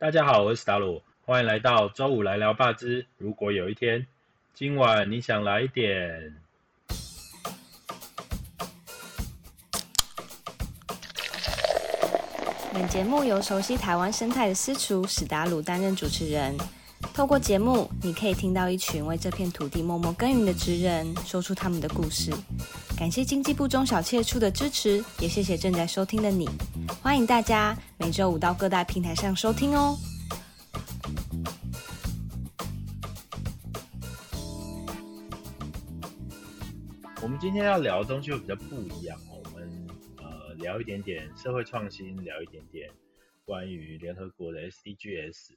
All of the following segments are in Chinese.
大家好，我是史达鲁，欢迎来到周五来聊霸之。如果有一天，今晚你想来一点。本节目由熟悉台湾生态的私厨史达鲁担任主持人。透过节目，你可以听到一群为这片土地默默耕耘的职人说出他们的故事。感谢经济部中小企处的支持，也谢谢正在收听的你。欢迎大家每周五到各大平台上收听哦。我们今天要聊的东西会比较不一样哦。我们呃聊一点点社会创新，聊一点点关于联合国的 SDGs。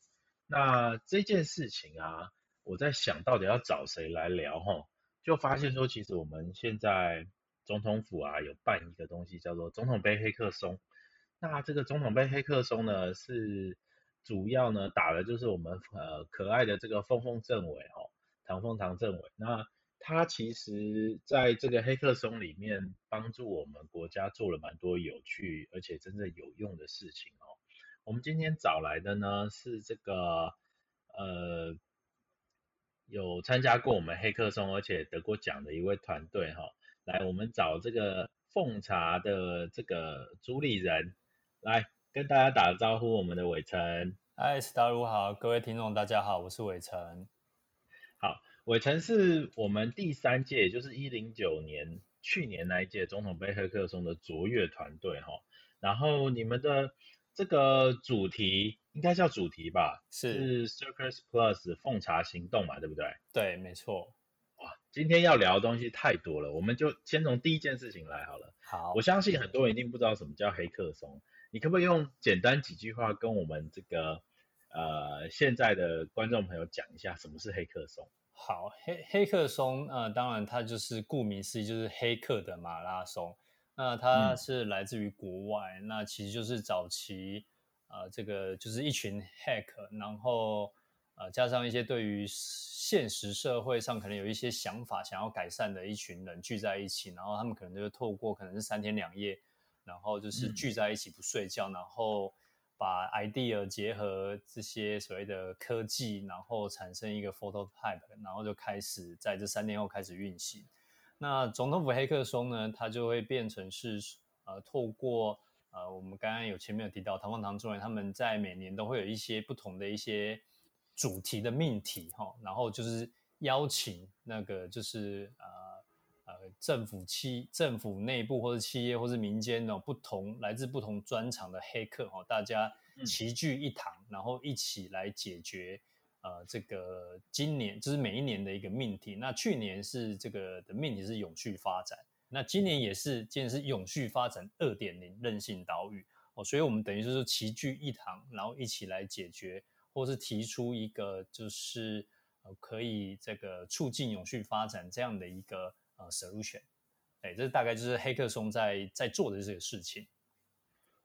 那这件事情啊，我在想到底要找谁来聊哈，就发现说，其实我们现在总统府啊有办一个东西叫做总统杯黑客松。那这个总统杯黑客松呢，是主要呢打的就是我们呃可爱的这个凤凤政委哦，唐凤唐政委。那他其实在这个黑客松里面帮助我们国家做了蛮多有趣而且真正有用的事情哦。我们今天找来的呢是这个呃有参加过我们黑客松而且得过奖的一位团队哈，来我们找这个奉茶的这个主理人来跟大家打个招呼，我们的伟成。嗨，斯达鲁好，各位听众大家好，我是伟成。好，伟成是我们第三届，也就是一零九年去年那一届总统杯黑客松的卓越团队哈，然后你们的。这个主题应该叫主题吧？是 Circus Plus 奉茶行动嘛，对不对？对，没错。哇，今天要聊的东西太多了，我们就先从第一件事情来好了。好，我相信很多人一定不知道什么叫黑客松，你可不可以用简单几句话跟我们这个呃现在的观众朋友讲一下什么是黑客松？好，黑黑客松，呃，当然它就是顾名思义，就是黑客的马拉松。那它是来自于国外，那其实就是早期，呃，这个就是一群 hack，然后呃加上一些对于现实社会上可能有一些想法想要改善的一群人聚在一起，然后他们可能就透过可能是三天两夜，然后就是聚在一起不睡觉，然后把 idea 结合这些所谓的科技，然后产生一个 photo type，然后就开始在这三天后开始运行。那总统府黑客松呢，它就会变成是呃，透过呃，我们刚刚有前面有提到唐凤堂中人，他们在每年都会有一些不同的一些主题的命题哈，然后就是邀请那个就是呃呃政府企政府内部或者企业或者民间的不同来自不同专长的黑客哈，大家齐聚一堂，然后一起来解决。呃，这个今年就是每一年的一个命题。那去年是这个的命题是永续发展，那今年也是，今年是永续发展二点零韧性岛屿哦。所以，我们等于就是齐聚一堂，然后一起来解决，或是提出一个就是呃可以这个促进永续发展这样的一个呃 solution。哎，这大概就是黑客松在在做的这个事情。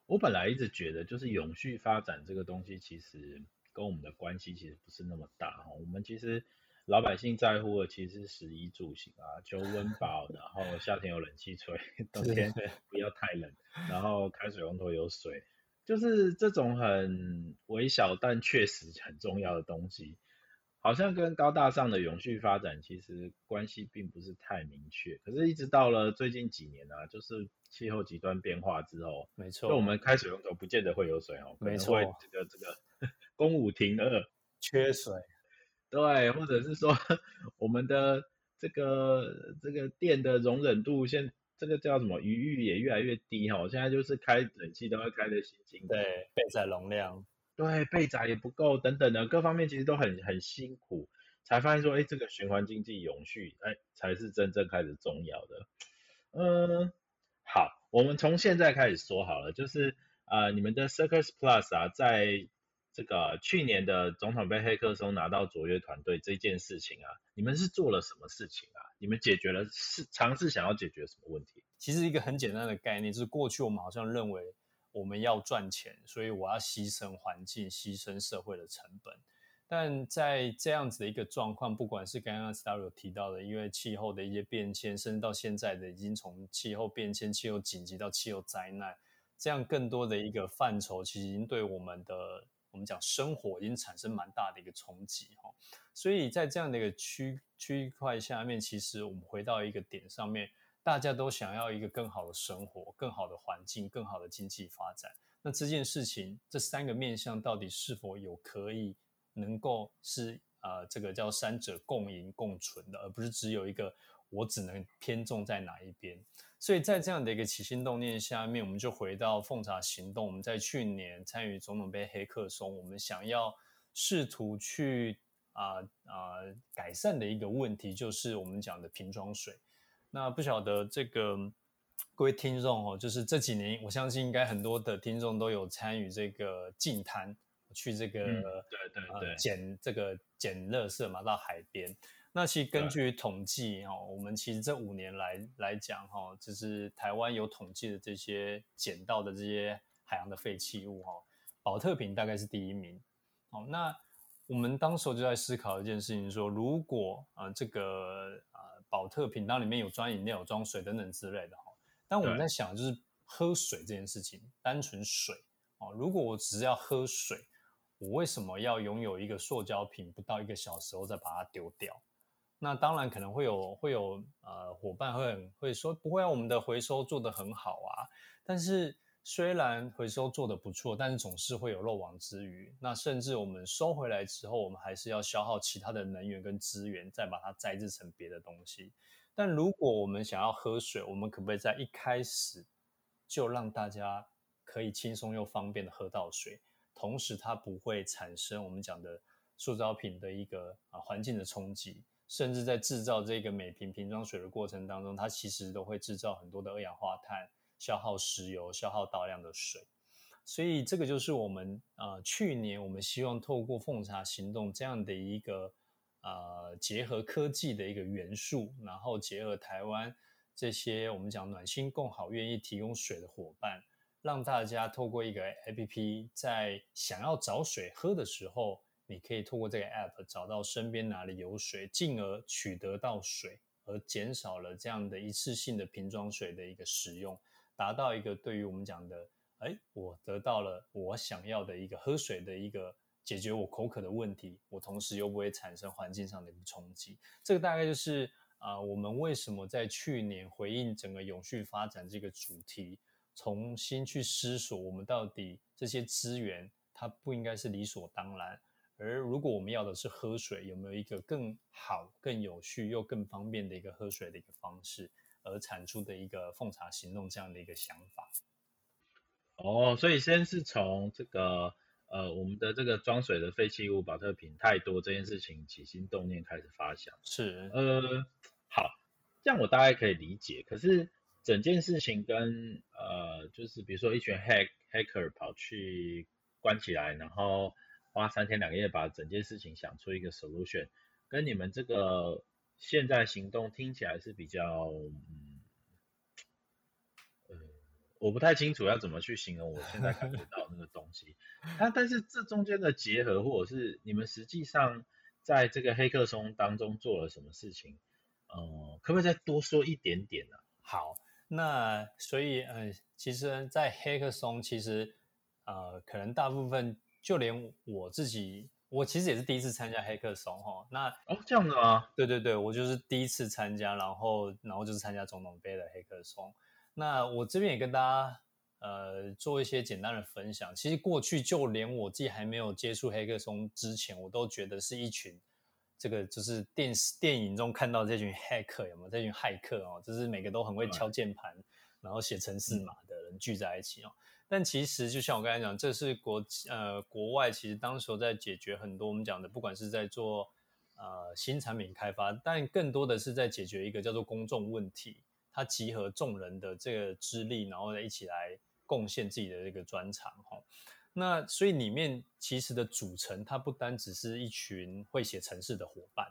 我本来一直觉得，就是永续发展这个东西，其实。跟我们的关系其实不是那么大哈，我们其实老百姓在乎的其实是食衣住行啊，求温饱，然后夏天有冷气吹，冬天不要太冷，然后开水龙头有水，就是这种很微小但确实很重要的东西，好像跟高大上的永续发展其实关系并不是太明确。可是，一直到了最近几年啊，就是气候极端变化之后，没错，就我们开水龙头不见得会有水哦，没错，这个这个。公五停二，缺水，对，或者是说我们的这个这个电的容忍度，现这个叫什么余裕也越来越低哈。现在就是开冷气都要开的心惊，对，备载容量，对，备载也不够，等等的各方面其实都很很辛苦，才发现说，哎，这个循环经济永续，哎，才是真正开始重要的。嗯，好，我们从现在开始说好了，就是呃，你们的 Circus Plus 啊，在这个去年的总统杯黑客松拿到卓越团队这件事情啊，你们是做了什么事情啊？你们解决了是尝试想要解决什么问题？其实一个很简单的概念，就是过去我们好像认为我们要赚钱，所以我要牺牲环境、牺牲社会的成本。但在这样子的一个状况，不管是刚刚 Star 有提到的，因为气候的一些变迁，甚至到现在的已经从气候变迁、气候紧急到气候灾难，这样更多的一个范畴，其实已经对我们的我们讲生活已经产生蛮大的一个冲击哈。所以在这样的一个区区块下面，其实我们回到一个点上面，大家都想要一个更好的生活、更好的环境、更好的经济发展。那这件事情，这三个面向到底是否有可以能够是呃这个叫三者共赢共存的，而不是只有一个我只能偏重在哪一边？所以在这样的一个起心动念下面，我们就回到奉茶行动。我们在去年参与总统杯黑客松，我们想要试图去啊啊改善的一个问题，就是我们讲的瓶装水。那不晓得这个。各位听众哦，就是这几年，我相信应该很多的听众都有参与这个净滩，去这个对对对捡这个捡垃圾嘛，到海边。那其实根据统计哈，我们其实这五年来来讲哈，就是台湾有统计的这些捡到的这些海洋的废弃物哈，保特瓶大概是第一名。好，那我们当时就在思考一件事情，说如果啊这个啊保特瓶当里面有装饮料、有装水等等之类的哈。但我们在想，就是喝水这件事情，单纯水哦。如果我只是要喝水，我为什么要拥有一个塑胶瓶？不到一个小时后再把它丢掉？那当然可能会有会有呃伙伴会很会说，不会啊，我们的回收做得很好啊。但是虽然回收做得不错，但是总是会有漏网之鱼。那甚至我们收回来之后，我们还是要消耗其他的能源跟资源，再把它再制成别的东西。但如果我们想要喝水，我们可不可以在一开始就让大家可以轻松又方便的喝到水，同时它不会产生我们讲的塑造品的一个啊环境的冲击，甚至在制造这个每瓶瓶装水的过程当中，它其实都会制造很多的二氧化碳，消耗石油，消耗大量的水。所以这个就是我们呃去年我们希望透过奉茶行动这样的一个。呃，结合科技的一个元素，然后结合台湾这些我们讲暖心共好、愿意提供水的伙伴，让大家透过一个 APP，在想要找水喝的时候，你可以透过这个 APP 找到身边哪里有水，进而取得到水，而减少了这样的一次性的瓶装水的一个使用，达到一个对于我们讲的，哎，我得到了我想要的一个喝水的一个。解决我口渴的问题，我同时又不会产生环境上的一个冲击。这个大概就是啊，我们为什么在去年回应整个永续发展这个主题，重新去思索我们到底这些资源它不应该是理所当然，而如果我们要的是喝水，有没有一个更好、更有序又更方便的一个喝水的一个方式，而产出的一个奉茶行动这样的一个想法。哦，所以先是从这个。呃，我们的这个装水的废弃物保特瓶太多这件事情起心动念开始发想，是呃好，这样我大概可以理解。可是整件事情跟呃，就是比如说一群 hack hacker 跑去关起来，然后花三天两夜把整件事情想出一个 solution，跟你们这个现在行动听起来是比较。嗯我不太清楚要怎么去形容我现在感觉到那个东西，它但是这中间的结合，或者是你们实际上在这个黑客松当中做了什么事情，嗯，可不可以再多说一点点呢？好，那所以呃，其实，在黑客松，其实呃，可能大部分就连我自己，我其实也是第一次参加黑客松哈。那哦，这样的啊？对对对，我就是第一次参加，然后然后就是参加总统杯的黑客松。那我这边也跟大家呃做一些简单的分享。其实过去就连我自己还没有接触黑客松之前，我都觉得是一群这个就是电视电影中看到这群黑客有没有？这群骇客哦，就是每个都很会敲键盘，然后写程式码的人聚在一起哦。但其实就像我刚才讲，这是国呃国外其实当时在解决很多我们讲的，不管是在做呃新产品开发，但更多的是在解决一个叫做公众问题。他集合众人的这个资历，然后一起来贡献自己的这个专长，哈。那所以里面其实的组成，它不单只是一群会写程式的伙伴，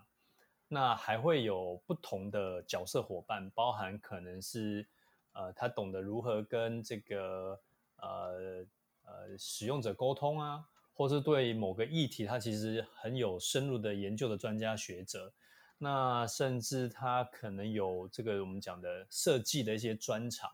那还会有不同的角色伙伴，包含可能是呃，他懂得如何跟这个呃呃使用者沟通啊，或是对某个议题，他其实很有深入的研究的专家学者。那甚至他可能有这个我们讲的设计的一些专长，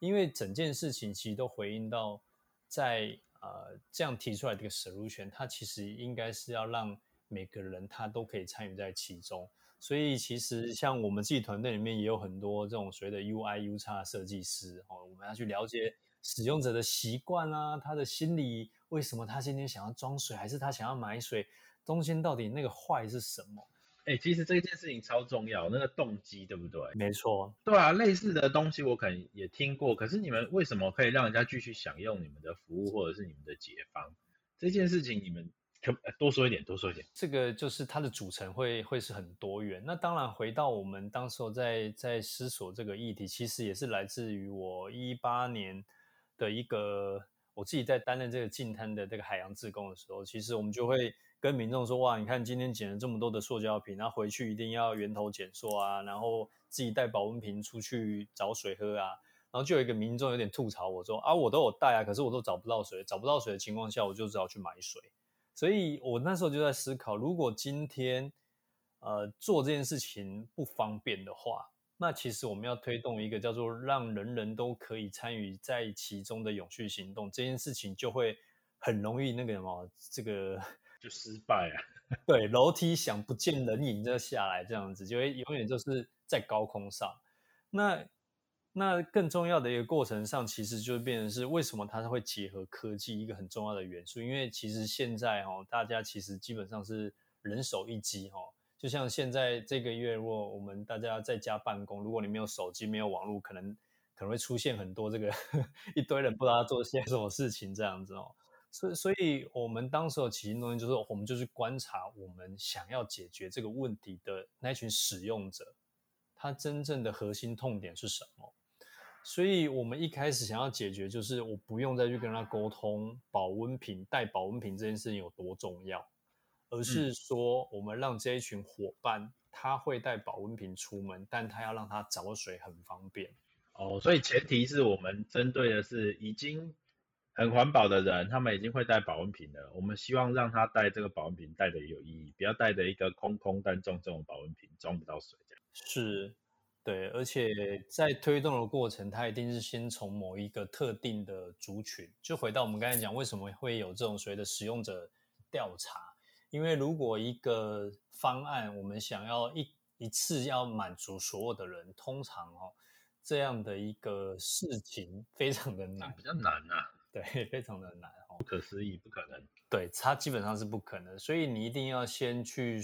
因为整件事情其实都回应到在呃这样提出来的一个 solution，它其实应该是要让每个人他都可以参与在其中。所以其实像我们自己团队里面也有很多这种所谓的 UI、U 叉设计师哦，我们要去了解使用者的习惯啊，他的心理为什么他今天想要装水，还是他想要买水，中间到底那个坏是什么？哎，其实这件事情超重要，那个动机对不对？没错，对啊，类似的东西我可能也听过，可是你们为什么可以让人家继续享用你们的服务或者是你们的解方？这件事情你们。可多说一点，多说一点。这个就是它的组成会会是很多元。那当然，回到我们当时候在在思索这个议题，其实也是来自于我一八年的一个我自己在担任这个净滩的这个海洋志工的时候，其实我们就会跟民众说：哇，你看今天捡了这么多的塑胶瓶，然后回去一定要源头减塑啊，然后自己带保温瓶出去找水喝啊。然后就有一个民众有点吐槽我说：啊，我都有带啊，可是我都找不到水，找不到水的情况下，我就只好去买水。所以我那时候就在思考，如果今天，呃，做这件事情不方便的话，那其实我们要推动一个叫做让人人都可以参与在其中的永续行动，这件事情就会很容易那个什么，这个 就失败啊。对，楼梯想不见人影就下来，这样子就会永远就是在高空上。那那更重要的一个过程上，其实就变成是为什么它会结合科技一个很重要的元素。因为其实现在哈，大家其实基本上是人手一机哈。就像现在这个月，如果我们大家在家办公，如果你没有手机、没有网络，可能可能会出现很多这个 一堆人不知道做些什么事情这样子哦。所以，所以我们当时的起心动念就是，我们就去观察我们想要解决这个问题的那群使用者，他真正的核心痛点是什么。所以，我们一开始想要解决，就是我不用再去跟他沟通保温瓶带保温瓶这件事情有多重要，而是说，我们让这一群伙伴他会带保温瓶出门，但他要让他找水很方便。哦，所以前提是我们针对的是已经很环保的人，他们已经会带保温瓶了。我们希望让他带这个保温瓶带的有意义，不要带着一个空空但重重的保温瓶装不到水这样。是。对，而且在推动的过程，它一定是先从某一个特定的族群，就回到我们刚才讲，为什么会有这种所谓的使用者调查？因为如果一个方案，我们想要一一次要满足所有的人，通常哦，这样的一个事情非常的难，比较难啊。对，非常的难哦，不可思议，不可能。对，它基本上是不可能，所以你一定要先去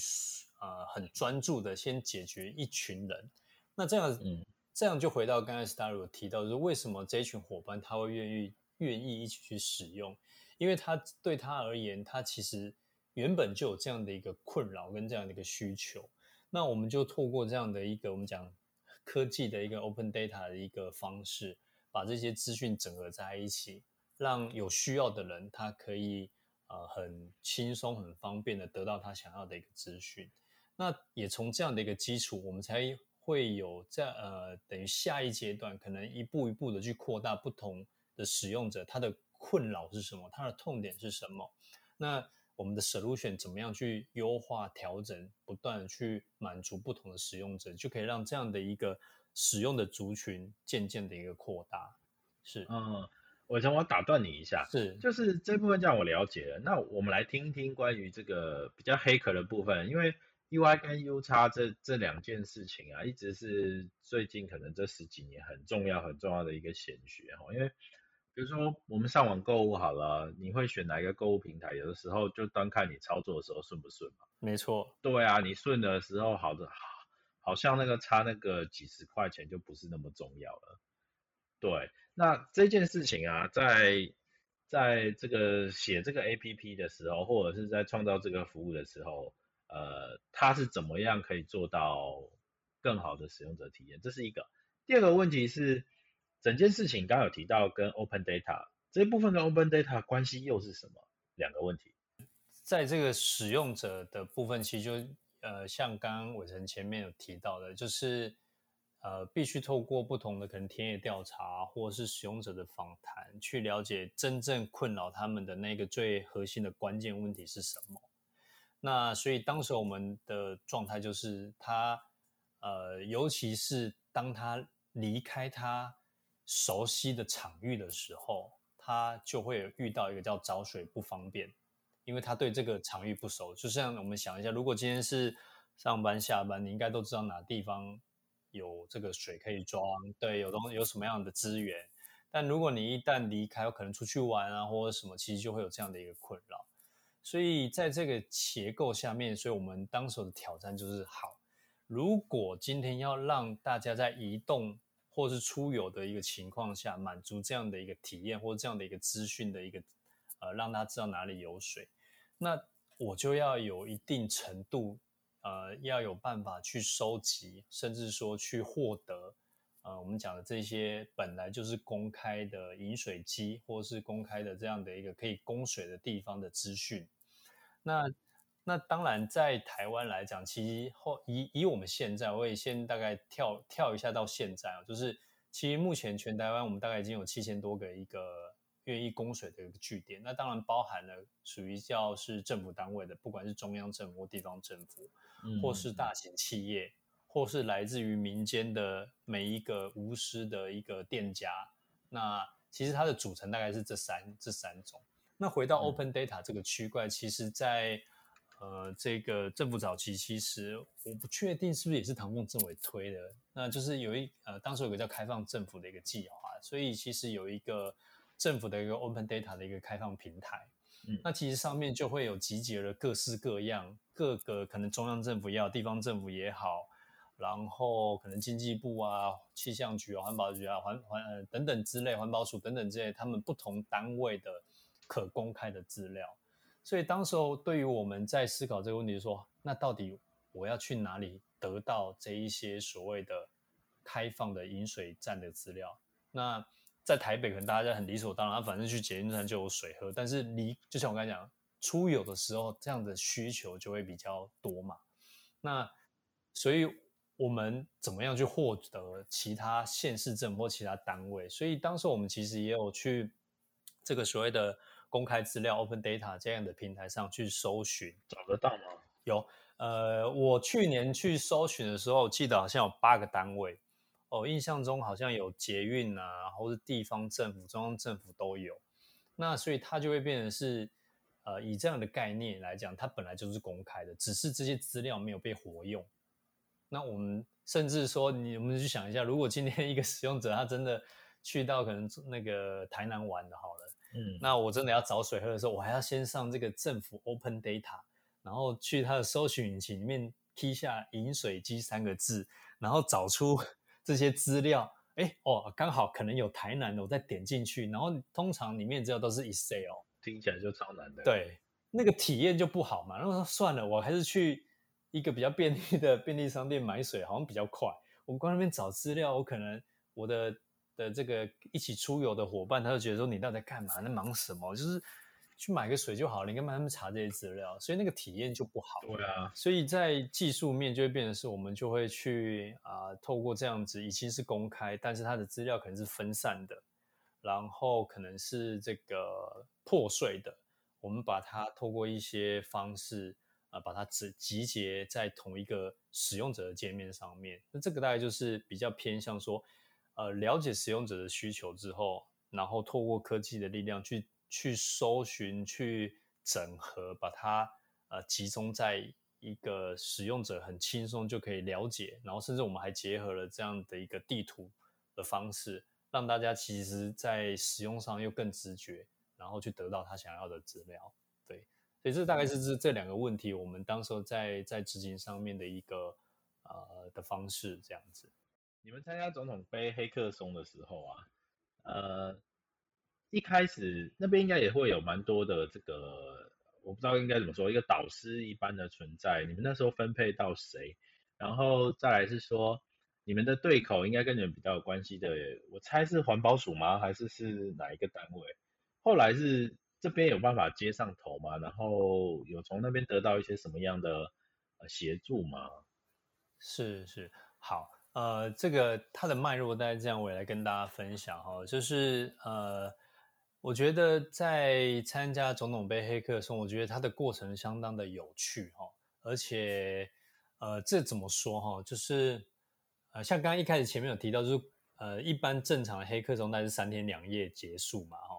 呃很专注的先解决一群人。那这样，嗯，这样就回到刚才 Star 有提到，就是为什么这一群伙伴他会愿意愿意一起去使用？因为他对他而言，他其实原本就有这样的一个困扰跟这样的一个需求。那我们就透过这样的一个我们讲科技的一个 Open Data 的一个方式，把这些资讯整合在一起，让有需要的人他可以呃很轻松、很方便的得到他想要的一个资讯。那也从这样的一个基础，我们才。会有在呃，等于下一阶段，可能一步一步的去扩大不同的使用者，他的困扰是什么，他的痛点是什么？那我们的 solution 怎么样去优化调整，不断的去满足不同的使用者，就可以让这样的一个使用的族群渐渐的一个扩大。是，嗯，我想，我打断你一下，是，就是这部分这样我了解了，那我们来听一听关于这个比较黑客的部分，因为。U I 跟 U 叉这这两件事情啊，一直是最近可能这十几年很重要很重要的一个显学哈。因为比如说我们上网购物好了，你会选哪一个购物平台？有的时候就单看你操作的时候顺不顺嘛。没错。对啊，你顺的时候好的，好像那个差那个几十块钱就不是那么重要了。对，那这件事情啊，在在这个写这个 A P P 的时候，或者是在创造这个服务的时候。呃，它是怎么样可以做到更好的使用者体验？这是一个。第二个问题是，整件事情刚刚有提到跟 Open Data 这一部分跟 Open Data 关系又是什么？两个问题。在这个使用者的部分，其实就呃，像刚刚伟成前面有提到的，就是呃，必须透过不同的可能田野调查或是使用者的访谈，去了解真正困扰他们的那个最核心的关键问题是什么。那所以当时我们的状态就是他，呃，尤其是当他离开他熟悉的场域的时候，他就会遇到一个叫找水不方便，因为他对这个场域不熟。就像我们想一下，如果今天是上班下班，你应该都知道哪地方有这个水可以装，对，有东有什么样的资源。但如果你一旦离开，有可能出去玩啊，或者什么，其实就会有这样的一个困扰。所以在这个结构下面，所以我们当时的挑战就是：好，如果今天要让大家在移动或是出游的一个情况下，满足这样的一个体验或这样的一个资讯的一个呃，让他知道哪里有水，那我就要有一定程度呃，要有办法去收集，甚至说去获得。呃，我们讲的这些本来就是公开的饮水机，或是公开的这样的一个可以供水的地方的资讯。那那当然，在台湾来讲，其实后以以我们现在，我也先大概跳跳一下到现在啊，就是其实目前全台湾我们大概已经有七千多个一个愿意供水的一个据点。那当然包含了属于叫是政府单位的，不管是中央政府或地方政府，或是大型企业。或是来自于民间的每一个无私的一个店家，那其实它的组成大概是这三这三种。那回到 Open Data 这个区块，其实，在呃这个政府早期，其实我不确定是不是也是唐凤政委推的，那就是有一呃当时有个叫开放政府的一个计划，所以其实有一个政府的一个 Open Data 的一个开放平台，嗯，那其实上面就会有集结了各式各样各个可能中央政府也好，地方政府也好。然后可能经济部啊、气象局啊、环保局啊、环环呃等等之类，环保署等等之类，他们不同单位的可公开的资料。所以当时候对于我们在思考这个问题，说那到底我要去哪里得到这一些所谓的开放的饮水站的资料？那在台北可能大家很理所当然，反正去捷运站就有水喝。但是离就像我刚才讲，出游的时候这样的需求就会比较多嘛。那所以。我们怎么样去获得其他县市政府或其他单位？所以当时我们其实也有去这个所谓的公开资料 （open data） 这样的平台上去搜寻，找得到吗？有，呃，我去年去搜寻的时候，记得好像有八个单位哦，印象中好像有捷运啊，或是地方政府、中央政府都有。那所以它就会变成是，呃，以这样的概念来讲，它本来就是公开的，只是这些资料没有被活用。那我们甚至说，你我们去想一下，如果今天一个使用者他真的去到可能那个台南玩的，好了，嗯，那我真的要找水喝的时候，我还要先上这个政府 Open Data，然后去它的搜寻引擎里面踢下“饮水机”三个字，然后找出 这些资料。哎，哦，刚好可能有台南的，我再点进去，然后通常里面资料都是 Excel，听起来就超难的。对，那个体验就不好嘛。然后说算了，我还是去。一个比较便利的便利商店买水好像比较快。我们光那边找资料，我可能我的的这个一起出游的伙伴，他就觉得说你到底在干嘛？在忙什么？就是去买个水就好了，你干嘛他们查这些资料？所以那个体验就不好。对啊。所以在技术面就会变成是，我们就会去啊，透过这样子，已经是公开，但是它的资料可能是分散的，然后可能是这个破碎的，我们把它透过一些方式。啊，把它集集结在同一个使用者的界面上面，那这个大概就是比较偏向说，呃，了解使用者的需求之后，然后透过科技的力量去去搜寻、去整合，把它呃集中在一个使用者很轻松就可以了解，然后甚至我们还结合了这样的一个地图的方式，让大家其实在使用上又更直觉，然后去得到他想要的资料。对所以这大概是这这两个问题，我们当时候在在执行上面的一个呃的方式这样子。你们参加总统杯黑客松的时候啊，呃，一开始那边应该也会有蛮多的这个，我不知道应该怎么说，一个导师一般的存在。你们那时候分配到谁？然后再来是说，你们的对口应该跟你们比较有关系的，我猜是环保署吗？还是是哪一个单位？后来是。这边有办法接上头吗？然后有从那边得到一些什么样的呃协助吗？是是好，呃，这个它的脉络大概这样，我也来跟大家分享哈。就是呃，我觉得在参加总统杯黑客的时候，我觉得它的过程相当的有趣哈。而且呃，这怎么说哈？就是呃，像刚刚一开始前面有提到，就是呃，一般正常的黑客中，大概是三天两夜结束嘛哈。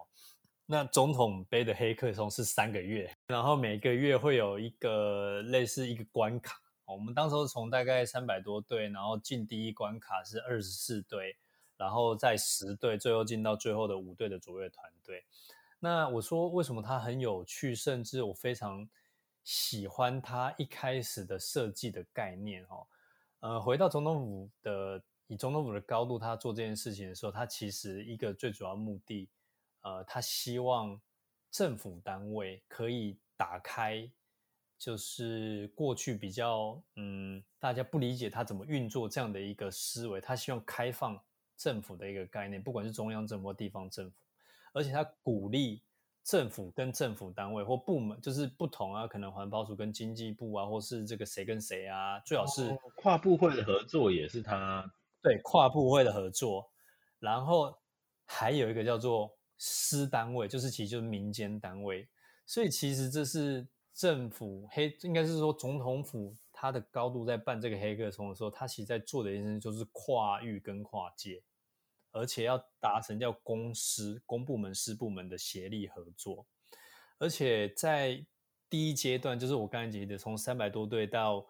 那总统杯的黑客松是三个月，然后每个月会有一个类似一个关卡。我们当时从大概三百多队，然后进第一关卡是二十四队，然后在十队，最后进到最后的五队的卓越团队。那我说为什么它很有趣，甚至我非常喜欢它一开始的设计的概念哦。呃，回到总统府的以总统府的高度，他做这件事情的时候，他其实一个最主要目的，呃，他希望政府单位可以打开。就是过去比较嗯，大家不理解他怎么运作这样的一个思维，他希望开放政府的一个概念，不管是中央政府或地方政府，而且他鼓励政府跟政府单位或部门就是不同啊，可能环保署跟经济部啊，或是这个谁跟谁啊，最好是跨部会的合作也是他对跨部会的合作，然后还有一个叫做私单位，就是其实就是民间单位，所以其实这是。政府黑应该是说总统府，它的高度在办这个黑客松的时候，它其实在做的一件事就是跨域跟跨界，而且要达成叫公司、公部门、私部门的协力合作，而且在第一阶段，就是我刚才提的，从三百多队到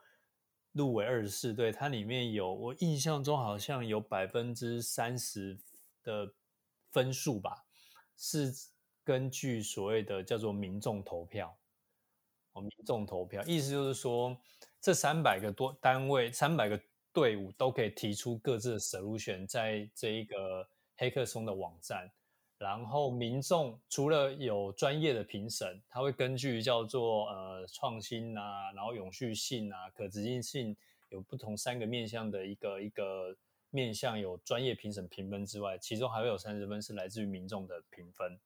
入围二十四队，它里面有我印象中好像有百分之三十的分数吧，是根据所谓的叫做民众投票。哦，民众投票，意思就是说，这三百个多单位、三百个队伍都可以提出各自的 solution，在这一个黑客松的网站。然后民众除了有专业的评审，他会根据叫做呃创新啊，然后永续性啊、可执行性，有不同三个面向的一个一个面向有专业评审评分之外，其中还会有三十分是来自于民众的评分。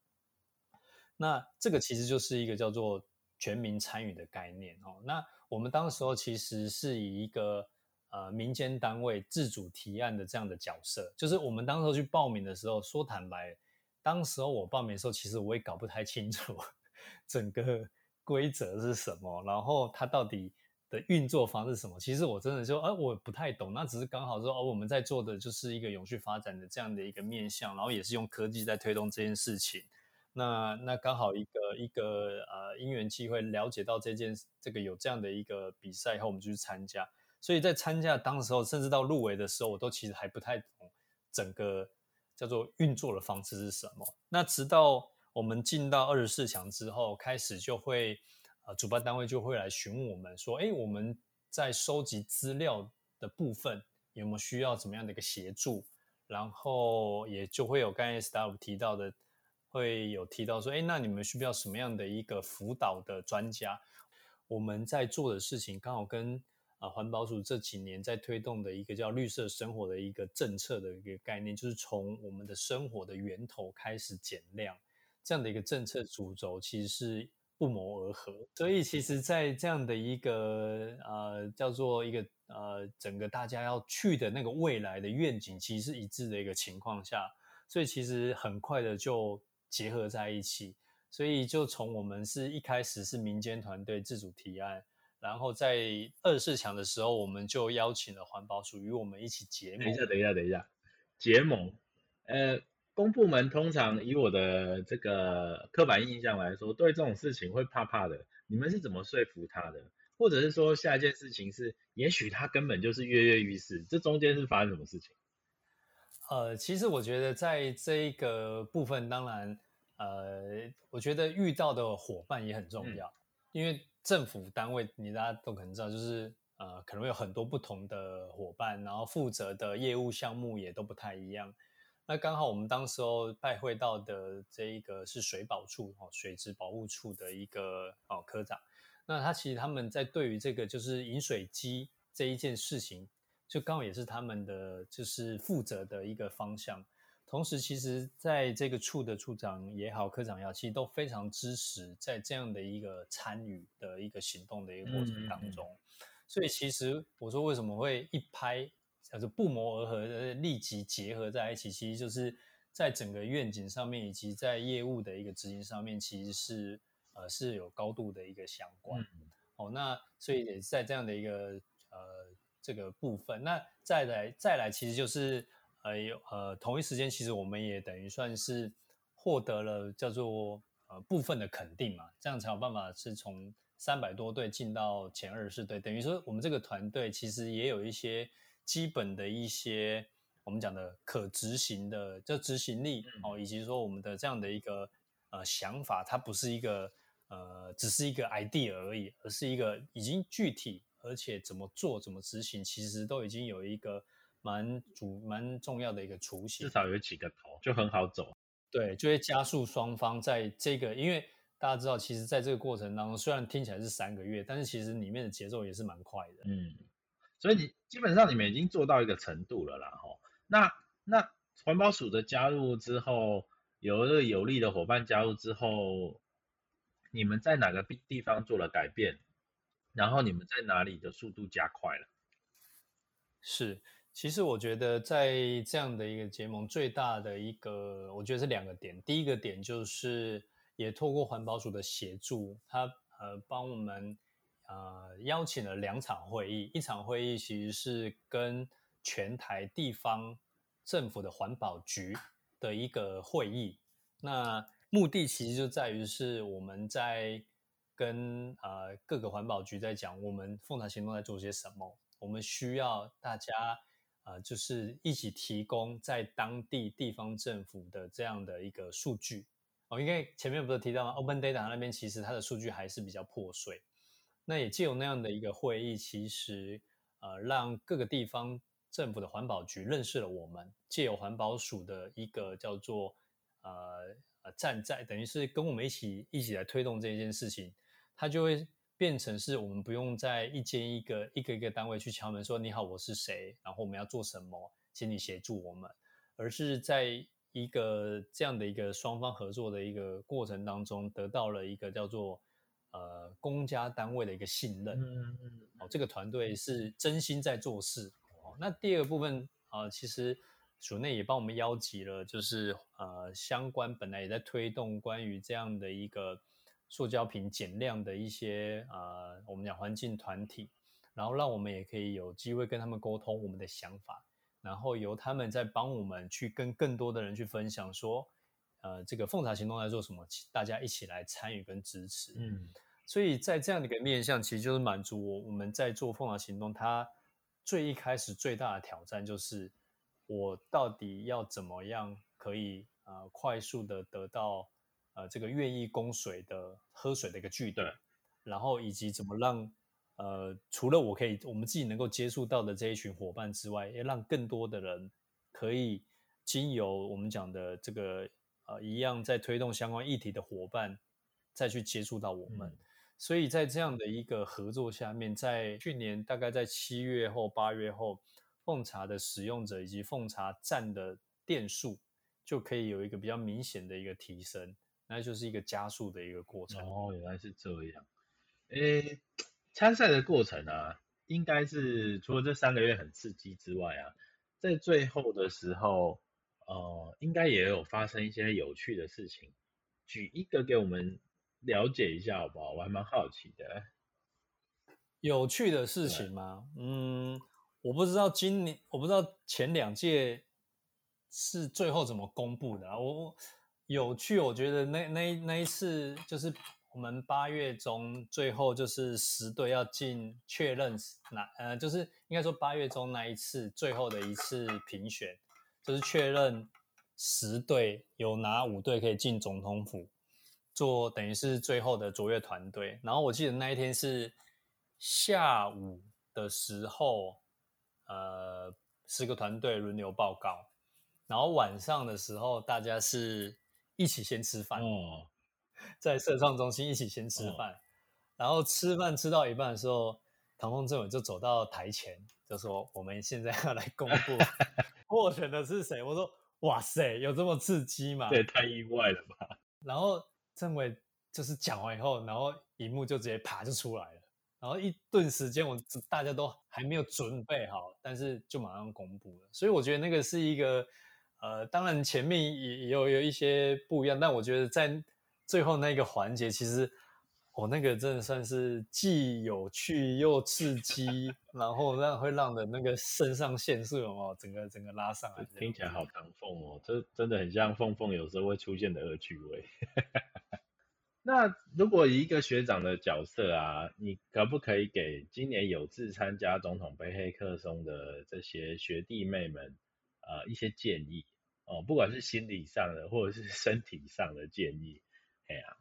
那这个其实就是一个叫做。全民参与的概念哦，那我们当时候其实是以一个呃民间单位自主提案的这样的角色，就是我们当时候去报名的时候，说坦白，当时候我报名的时候，其实我也搞不太清楚 整个规则是什么，然后它到底的运作方式什么，其实我真的就呃我不太懂，那只是刚好说哦我们在做的就是一个永续发展的这样的一个面向，然后也是用科技在推动这件事情。那那刚好一个一个呃因缘机会了解到这件这个有这样的一个比赛以后，我们就去参加。所以在参加当时候，甚至到入围的时候，我都其实还不太懂整个叫做运作的方式是什么。那直到我们进到二十四强之后，开始就会呃主办单位就会来询问我们说，哎，我们在收集资料的部分有没有需要怎么样的一个协助？然后也就会有刚才 staff 提到的。会有提到说，哎，那你们需要什么样的一个辅导的专家？我们在做的事情刚好跟啊环保署这几年在推动的一个叫绿色生活的一个政策的一个概念，就是从我们的生活的源头开始减量这样的一个政策主轴，其实是不谋而合。所以，其实，在这样的一个呃叫做一个呃整个大家要去的那个未来的愿景，其实是一致的一个情况下，所以其实很快的就。结合在一起，所以就从我们是一开始是民间团队自主提案，然后在二十四强的时候，我们就邀请了环保署与我们一起结盟。等一下，等一下，等一下，结盟。呃，公部门通常以我的这个刻板印象来说，对这种事情会怕怕的。你们是怎么说服他的？或者是说下一件事情是，也许他根本就是跃跃欲试，这中间是发生什么事情？呃，其实我觉得在这一个部分，当然，呃，我觉得遇到的伙伴也很重要，因为政府单位，你大家都可能知道，就是呃，可能会有很多不同的伙伴，然后负责的业务项目也都不太一样。那刚好我们当时候拜会到的这一个是水保处哦，水质保护处的一个哦科长，那他其实他们在对于这个就是饮水机这一件事情。就刚好也是他们的就是负责的一个方向，同时其实在这个处的处长也好，科长也好，其实都非常支持在这样的一个参与的一个行动的一个过程当中。所以其实我说为什么会一拍，就是不谋而合的，立即结合在一起，其实就是在整个愿景上面，以及在业务的一个执行上面，其实是呃是有高度的一个相关。哦，那所以也是在这样的一个呃。这个部分，那再来再来，其实就是呃有呃同一时间，其实我们也等于算是获得了叫做呃部分的肯定嘛，这样才有办法是从三百多队进到前二十队，等于说我们这个团队其实也有一些基本的一些我们讲的可执行的就执行力哦，以及说我们的这样的一个呃想法，它不是一个呃只是一个 idea 而已，而是一个已经具体而且怎么做怎么执行，其实都已经有一个蛮主蛮重要的一个雏形，至少有几个头就很好走。对，就会加速双方在这个，因为大家知道，其实在这个过程当中，虽然听起来是三个月，但是其实里面的节奏也是蛮快的。嗯，所以你基本上你们已经做到一个程度了啦，吼。那那环保署的加入之后，有了有利的伙伴加入之后，你们在哪个地地方做了改变？然后你们在哪里的速度加快了？是。其实我觉得，在这样的一个结盟，最大的一个，我觉得是两个点。第一个点就是，也透过环保署的协助，他呃帮我们呃邀请了两场会议，一场会议其实是跟全台地方政府的环保局的一个会议。那目的其实就在于是我们在跟呃各个环保局在讲，我们凤台行动在做些什么，我们需要大家。啊，就是一起提供在当地地方政府的这样的一个数据哦，因为前面不是提到吗？Open Data 那边其实它的数据还是比较破碎，那也借由那样的一个会议，其实呃，让各个地方政府的环保局认识了我们，借由环保署的一个叫做呃呃站在，等于是跟我们一起一起来推动这件事情，它就会。变成是我们不用在一间一个一个一个单位去敲门说你好我是谁，然后我们要做什么，请你协助我们，而是在一个这样的一个双方合作的一个过程当中，得到了一个叫做呃公家单位的一个信任。嗯嗯。哦，这个团队是真心在做事。哦，那第二个部分啊，其实署内也帮我们邀集了，就是呃相关本来也在推动关于这样的一个。塑胶瓶减量的一些呃，我们讲环境团体，然后让我们也可以有机会跟他们沟通我们的想法，然后由他们再帮我们去跟更多的人去分享，说呃，这个奉茶行动在做什么，大家一起来参与跟支持。嗯，所以在这样的一个面向，其实就是满足我我们在做奉茶行动，它最一开始最大的挑战就是我到底要怎么样可以呃快速的得到。呃，这个愿意供水的喝水的一个据点，然后以及怎么让呃，除了我可以我们自己能够接触到的这一群伙伴之外，也让更多的人可以经由我们讲的这个呃一样在推动相关议题的伙伴再去接触到我们。所以在这样的一个合作下面，在去年大概在七月后八月后，奉茶的使用者以及奉茶站的店数就可以有一个比较明显的一个提升。那就是一个加速的一个过程哦，原来是这样。诶，参赛的过程啊，应该是除了这三个月很刺激之外啊，在最后的时候，呃，应该也有发生一些有趣的事情。举一个给我们了解一下好不好？我还蛮好奇的。有趣的事情吗？嗯，我不知道今年，我不知道前两届是最后怎么公布的。我。有趣，我觉得那那那一次就是我们八月中最后就是十队要进确认哪呃，就是应该说八月中那一次最后的一次评选，就是确认十队有哪五队可以进总统府做等于是最后的卓越团队。然后我记得那一天是下午的时候，呃，十个团队轮流报告，然后晚上的时候大家是。一起先吃饭哦，在社创中心一起先吃饭，然后吃饭吃到一半的时候，唐凤政委就走到台前，就说：“我们现在要来公布 获选的是谁。”我说：“哇塞，有这么刺激吗？”这也太意外了吧！然后政委就是讲完以后，然后荧幕就直接爬就出来了，然后一顿时间我大家都还没有准备好，但是就马上公布了，所以我觉得那个是一个。呃，当然前面也有有一些不一样，但我觉得在最后那个环节，其实哦，那个真的算是既有趣又刺激，然后让会让的那个肾上腺素哦，整个整个拉上来。听起来好唐凤哦，这真的很像凤凤有时候会出现的恶趣味。那如果一个学长的角色啊，你可不可以给今年有志参加总统杯黑客松的这些学弟妹们呃一些建议哦，不管是心理上的或者是身体上的建议，哎呀。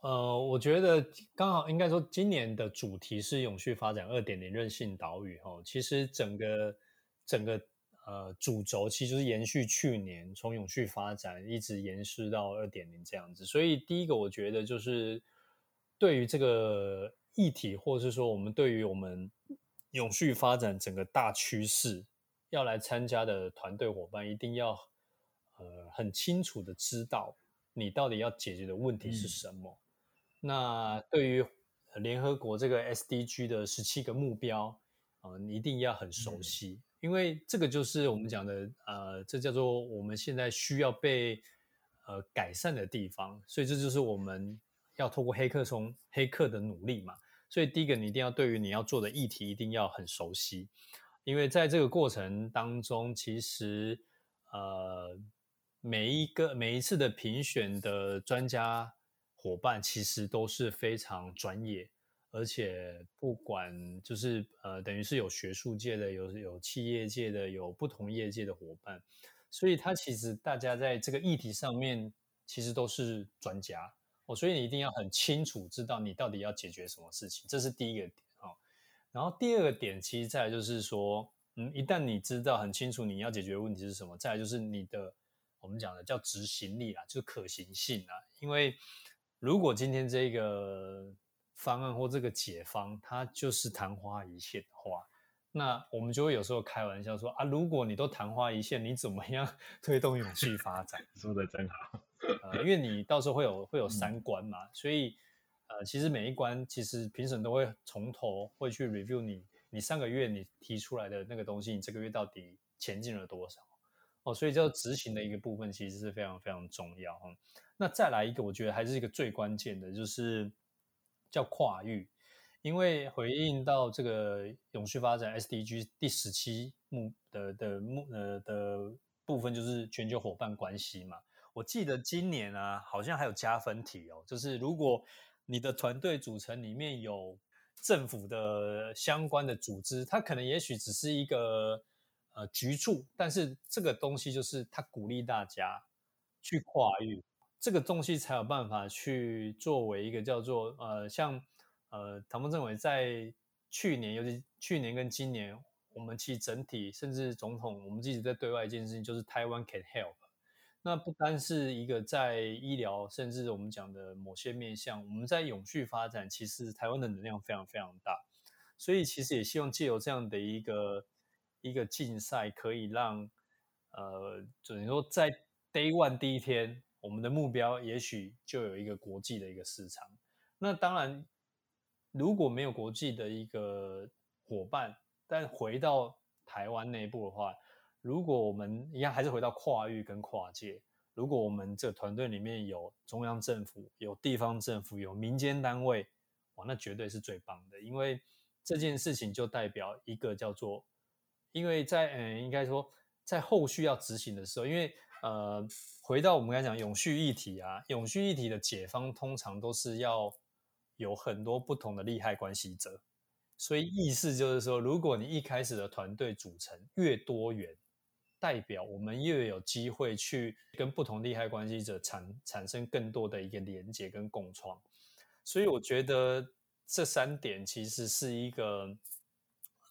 呃，我觉得刚好应该说，今年的主题是永续发展二点零韧性岛屿哈。其实整个整个呃主轴其实就是延续去年从永续发展一直延续到二点零这样子。所以第一个我觉得就是对于这个议题，或者是说我们对于我们永续发展整个大趋势要来参加的团队伙伴，一定要呃很清楚的知道你到底要解决的问题是什么。那对于联合国这个 SDG 的十七个目标啊，你一定要很熟悉，因为这个就是我们讲的呃，这叫做我们现在需要被呃改善的地方，所以这就是我们要透过黑客松黑客的努力嘛。所以第一个，你一定要对于你要做的议题一定要很熟悉，因为在这个过程当中，其实呃每一个每一次的评选的专家。伙伴其实都是非常专业，而且不管就是呃，等于是有学术界的，有有企业界的，有不同业界的伙伴，所以他其实大家在这个议题上面其实都是专家哦，所以你一定要很清楚知道你到底要解决什么事情，这是第一个点。然后第二个点，其实在就是说，嗯，一旦你知道很清楚你要解决的问题是什么，再来就是你的我们讲的叫执行力啊，就是可行性啊，因为。如果今天这个方案或这个解方，它就是昙花一现的话，那我们就会有时候开玩笑说啊，如果你都昙花一现，你怎么样 推动永续发展？说的真好，呃，因为你到时候会有会有三关嘛，所以呃，其实每一关其实评审都会从头会去 review 你，你上个月你提出来的那个东西，你这个月到底前进了多少？哦，所以叫执行的一个部分，其实是非常非常重要哈。那再来一个，我觉得还是一个最关键的，就是叫跨域，因为回应到这个永续发展 SDG 第十七目的的目呃的部分，就是全球伙伴关系嘛。我记得今年啊，好像还有加分题哦，就是如果你的团队组成里面有政府的相关的组织，它可能也许只是一个。呃，局促，但是这个东西就是他鼓励大家去跨域，这个东西才有办法去作为一个叫做呃，像呃，唐风政委在去年，尤其去年跟今年，我们其实整体甚至总统，我们一直在对外一件事情，就是台湾 can help。那不单是一个在医疗，甚至我们讲的某些面向，我们在永续发展，其实台湾的能量非常非常大，所以其实也希望借由这样的一个。一个竞赛可以让，呃，就你说在 Day One 第一天，我们的目标也许就有一个国际的一个市场。那当然，如果没有国际的一个伙伴，但回到台湾内部的话，如果我们一样还是回到跨域跟跨界，如果我们这团队里面有中央政府、有地方政府、有民间单位，哇，那绝对是最棒的，因为这件事情就代表一个叫做。因为在嗯，应该说在后续要执行的时候，因为呃，回到我们刚才讲永续议题啊，永续议题的解方通常都是要有很多不同的利害关系者，所以意思就是说，如果你一开始的团队组成越多元，代表我们越有机会去跟不同利害关系者产产生更多的一个连接跟共创，所以我觉得这三点其实是一个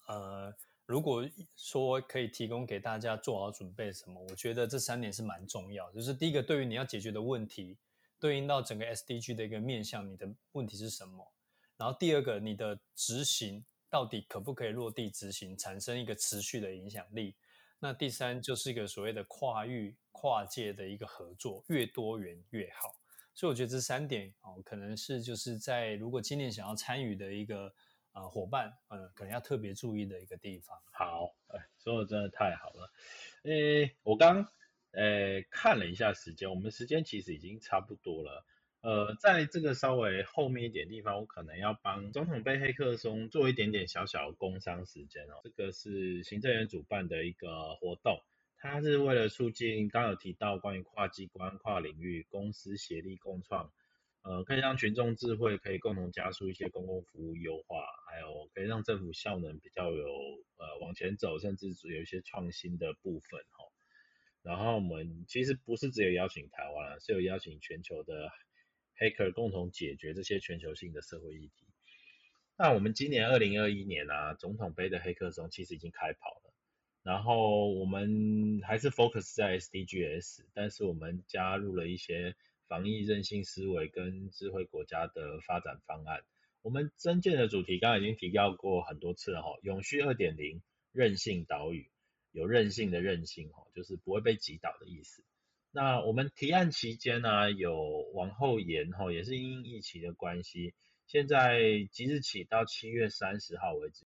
呃。如果说可以提供给大家做好准备什么，我觉得这三点是蛮重要。就是第一个，对于你要解决的问题，对应到整个 SDG 的一个面向，你的问题是什么？然后第二个，你的执行到底可不可以落地执行，产生一个持续的影响力？那第三就是一个所谓的跨域、跨界的一个合作，越多元越好。所以我觉得这三点哦，可能是就是在如果今年想要参与的一个。呃，伙伴，呃，可能要特别注意的一个地方。好，哎，说的真的太好了。诶，我刚，诶，看了一下时间，我们时间其实已经差不多了。呃，在这个稍微后面一点地方，我可能要帮总统杯黑客松做一点点小小的工商时间哦。这个是行政院主办的一个活动，它是为了促进刚有提到关于跨机关、跨领域公司协力共创，呃，可以让群众智慧可以共同加速一些公共服务优化，还有可以让政府效能比较有呃往前走，甚至有一些创新的部分哈。然后我们其实不是只有邀请台湾，是有邀请全球的。黑客共同解决这些全球性的社会议题。那我们今年二零二一年啊，总统杯的黑客松其实已经开跑了。然后我们还是 focus 在 SDGs，但是我们加入了一些防疫韧性思维跟智慧国家的发展方案。我们增建的主题刚刚已经提到过很多次了哈，永续二点零，韧性岛屿，有韧性的韧性哈，就是不会被击倒的意思。那我们提案期间呢，有往后延哈，也是因疫情的关系，现在即日起到七月三十号为止。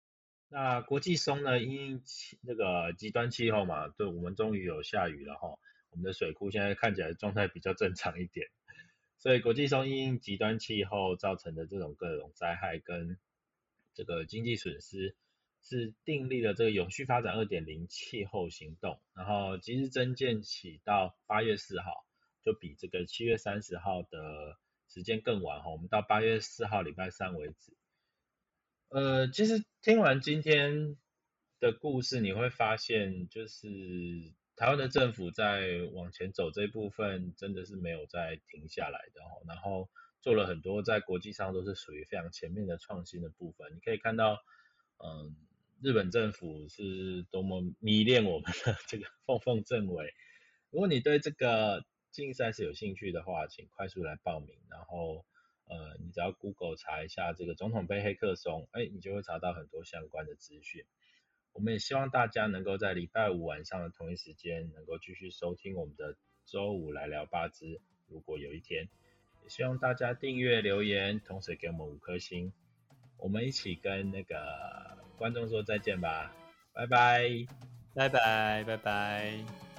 那国际松呢，因那个极端气候嘛，对，我们终于有下雨了哈，我们的水库现在看起来状态比较正常一点。所以国际松因极端气候造成的这种各种灾害跟这个经济损失。是订立了这个永续发展二点零气候行动，然后今日增建起到八月四号，就比这个七月三十号的时间更晚哈，我们到八月四号礼拜三为止。呃，其实听完今天的故事，你会发现，就是台湾的政府在往前走这一部分，真的是没有再停下来的哈，然后做了很多在国际上都是属于非常前面的创新的部分，你可以看到，嗯。日本政府是多么迷恋我们的 这个凤凤政委。如果你对这个竞赛是有兴趣的话，请快速来报名。然后，呃，你只要 Google 查一下这个总统杯黑客松，哎，你就会查到很多相关的资讯。我们也希望大家能够在礼拜五晚上的同一时间，能够继续收听我们的周五来聊八支。如果有一天，也希望大家订阅、留言，同时给我们五颗星。我们一起跟那个观众说再见吧，拜拜，拜拜，拜拜。